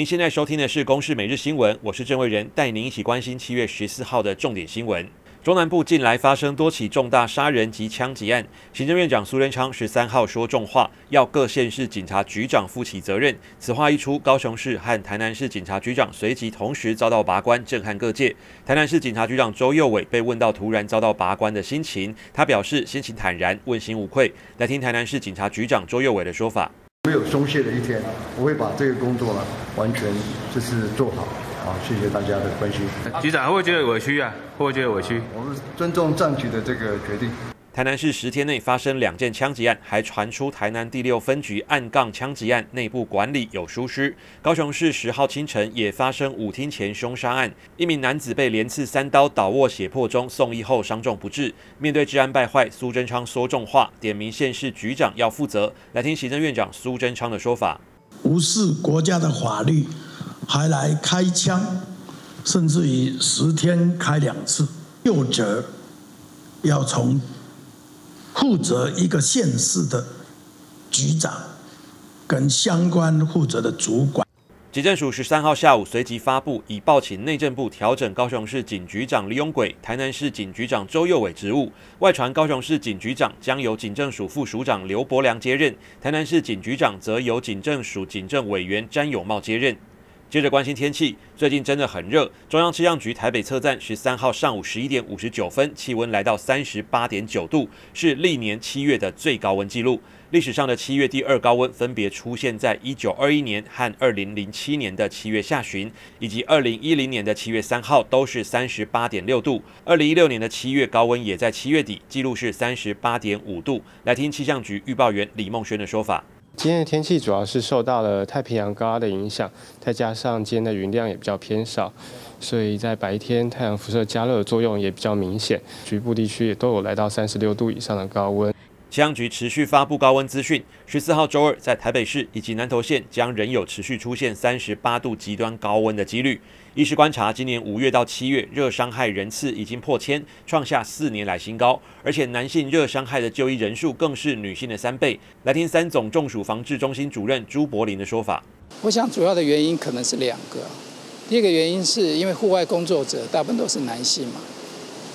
您现在收听的是《公视每日新闻》，我是郑伟仁，带您一起关心七月十四号的重点新闻。中南部近来发生多起重大杀人及枪击案，行政院长苏贞昌十三号说重话，要各县市警察局长负起责任。此话一出，高雄市和台南市警察局长随即同时遭到拔关，震撼各界。台南市警察局长周佑伟被问到突然遭到拔关的心情，他表示心情坦然，问心无愧。来听台南市警察局长周佑伟的说法。没有松懈的一天，我会把这个工作呢完全就是做好。好，谢谢大家的关心。局长会不会觉得委屈啊？会不会觉得委屈？我们尊重战局的这个决定。台南市十天内发生两件枪击案，还传出台南第六分局暗杠枪击案内部管理有疏失。高雄市十号清晨也发生舞厅前凶杀案，一名男子被连刺三刀，倒卧血泊中，送医后伤重不治。面对治安败坏，苏贞昌说重话，点名县市局长要负责。来听行政院长苏贞昌的说法：无视国家的法律，还来开枪，甚至于十天开两次，又责要从。负责一个县市的局长跟相关负责的主管。警政署十三号下午随即发布，已报请内政部调整高雄市警局长李永贵、台南市警局长周佑伟职务。外传高雄市警局长将由警政署副署长刘伯良接任，台南市警局长则由警政署警政委员詹有茂接任。接着关心天气，最近真的很热。中央气象局台北测站十三号上午十一点五十九分，气温来到三十八点九度，是历年七月的最高温纪录。历史上的七月第二高温分别出现在一九二一年和二零零七年的七月下旬，以及二零一零年的七月三号，都是三十八点六度。二零一六年的七月高温也在七月底，记录是三十八点五度。来听气象局预报员李梦轩的说法。今天的天气主要是受到了太平洋高压的影响，再加上今天的云量也比较偏少，所以在白天太阳辐射加热的作用也比较明显，局部地区也都有来到三十六度以上的高温。气象局持续发布高温资讯。十四号周二，在台北市以及南投县将仍有持续出现三十八度极端高温的几率。医师观察，今年五月到七月热伤害人次已经破千，创下四年来新高。而且男性热伤害的就医人数更是女性的三倍。来听三总中暑防治中心主任朱柏林的说法。我想主要的原因可能是两个。第一个原因是因为户外工作者大部分都是男性嘛。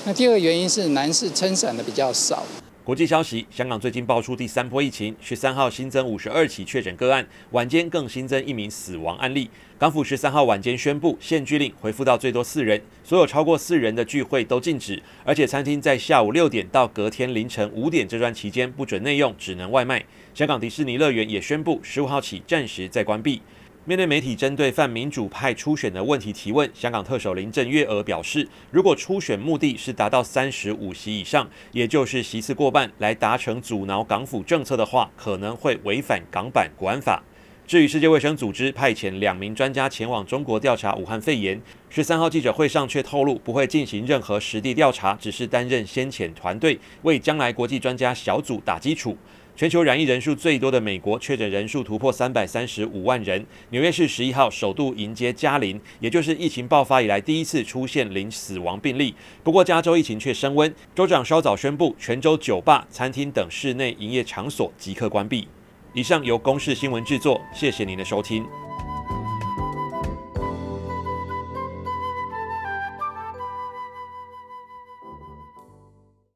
那第二个原因是男士撑伞的比较少。国际消息：香港最近爆出第三波疫情，十三号新增五十二起确诊个案，晚间更新增一名死亡案例。港府十三号晚间宣布，限聚令恢复到最多四人，所有超过四人的聚会都禁止，而且餐厅在下午六点到隔天凌晨五点这段期间不准内用，只能外卖。香港迪士尼乐园也宣布，十五号起暂时再关闭。面对媒体针对泛民主派初选的问题提问，香港特首林郑月娥表示，如果初选目的是达到三十五席以上，也就是席次过半，来达成阻挠港府政策的话，可能会违反港版国安法。至于世界卫生组织派遣两名专家前往中国调查武汉肺炎，十三号记者会上却透露不会进行任何实地调查，只是担任先遣团队，为将来国际专家小组打基础。全球染疫人数最多的美国，确诊人数突破三百三十五万人。纽约市十一号首度迎接加零，也就是疫情爆发以来第一次出现零死亡病例。不过，加州疫情却升温，州长稍早宣布，全州酒吧、餐厅等室内营业场所即刻关闭。以上由公视新闻制作，谢谢您的收听。